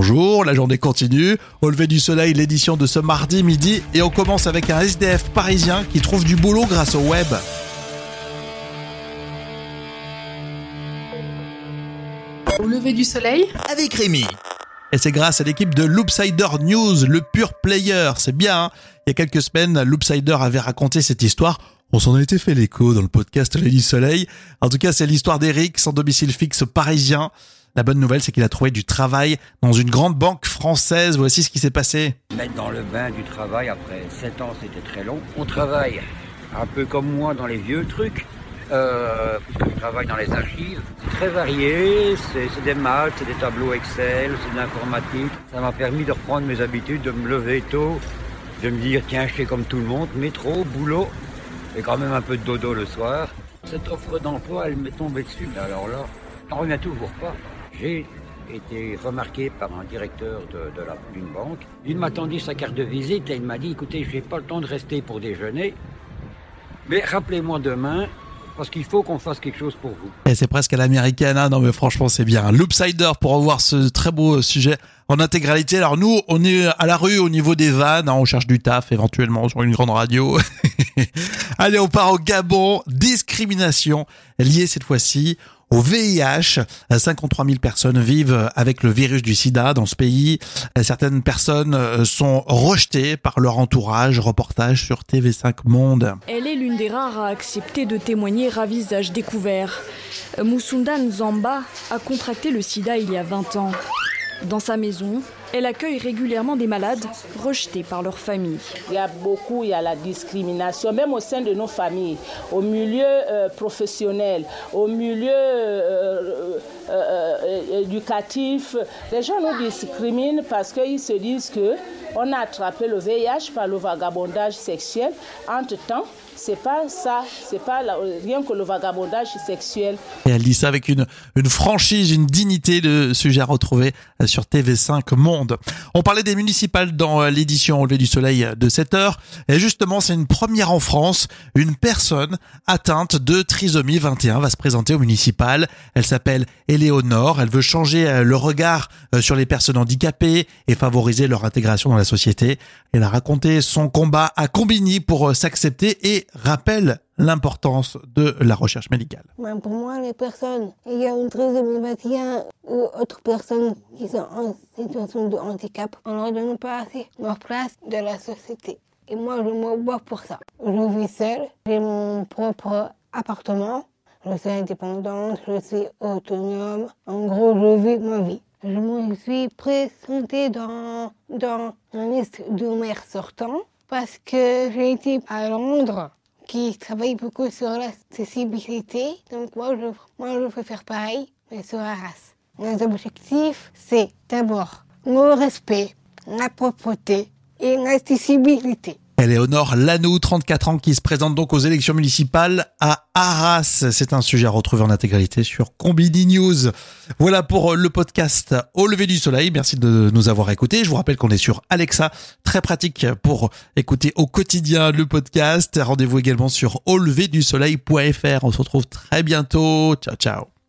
bonjour, la journée continue. Au lever du soleil, l'édition de ce mardi midi. Et on commence avec un SDF parisien qui trouve du boulot grâce au web. Au lever du soleil avec Rémi. Et c'est grâce à l'équipe de Loopsider News, le pur player. C'est bien, hein Il y a quelques semaines, Loopsider avait raconté cette histoire. On s'en a été fait l'écho dans le podcast Lady Soleil. En tout cas, c'est l'histoire d'Eric, sans domicile fixe parisien. La bonne nouvelle, c'est qu'il a trouvé du travail dans une grande banque française. Voici ce qui s'est passé. Mettre dans le bain du travail après 7 ans, c'était très long. On travaille un peu comme moi dans les vieux trucs. Euh, je travaille dans les archives. C'est très varié, c'est des maths, c'est des tableaux Excel, c'est de l'informatique. Ça m'a permis de reprendre mes habitudes, de me lever tôt, de me dire tiens je fais comme tout le monde, métro, boulot, et quand même un peu de dodo le soir. Cette offre d'emploi, elle m'est tombée dessus. Alors là, j'en reviens toujours pas. J'ai été remarqué par un directeur d'une de, banque. Il m'a tendu sa carte de visite et il m'a dit écoutez, je n'ai pas le temps de rester pour déjeuner, mais rappelez-moi demain parce qu'il faut qu'on fasse quelque chose pour vous. Et c'est presque à l'américaine, hein non mais franchement c'est bien. Loopsider pour revoir ce très beau sujet en intégralité. Alors nous, on est à la rue au niveau des vannes, hein, on cherche du taf éventuellement sur une grande radio. Allez, on part au Gabon. Discrimination liée cette fois-ci au VIH. 53 000 personnes vivent avec le virus du sida dans ce pays. Certaines personnes euh, sont rejetées par leur entourage. Reportage sur TV5 Monde. Elle est l'une des rares à accepter de témoigner à visage découvert. Moussunda Nzamba a contracté le sida il y a 20 ans. Dans sa maison, elle accueille régulièrement des malades rejetés par leur famille. Il y a beaucoup, il y a la discrimination, même au sein de nos familles, au milieu euh, professionnel, au milieu euh, euh, éducatif. Les gens nous discriminent parce qu'ils se disent que on a attrapé le VIH par le vagabondage sexuel. Entre-temps, c'est pas ça, c'est pas rien que le vagabondage sexuel. Et elle dit ça avec une, une franchise, une dignité, de sujet à retrouver sur TV5 Monde. On parlait des municipales dans l'édition Enlevé du Soleil de 7 heures. Et justement, c'est une première en France. Une personne atteinte de trisomie 21 va se présenter au municipal. Elle s'appelle Éléonore. Elle veut changer le regard sur les personnes handicapées et favoriser leur intégration dans la société. Elle a raconté son combat à Combini pour s'accepter et rappelle l'importance de la recherche médicale. Pour moi, les personnes ayant une trisomie 21 ou autres personnes qui sont en situation de handicap, on leur donne pas assez leur place de la société. Et moi, je me bats pour ça. Je vis seule, j'ai mon propre appartement, je suis indépendante, je suis autonome. En gros, je vis ma vie. Je me suis présentée dans, dans la liste de maires sortants parce que j'ai été à Londres qui travaille beaucoup sur l'accessibilité. Donc moi je, moi, je veux faire pareil, mais sur la race. Mes objectifs, c'est d'abord le respect, la propreté et l'accessibilité. Éléonore Lanou, 34 ans, qui se présente donc aux élections municipales à Arras. C'est un sujet à retrouver en intégralité sur Combini News. Voilà pour le podcast Au lever du soleil. Merci de nous avoir écoutés. Je vous rappelle qu'on est sur Alexa, très pratique pour écouter au quotidien le podcast. Rendez-vous également sur auleverdusoleil.fr. On se retrouve très bientôt. Ciao, ciao.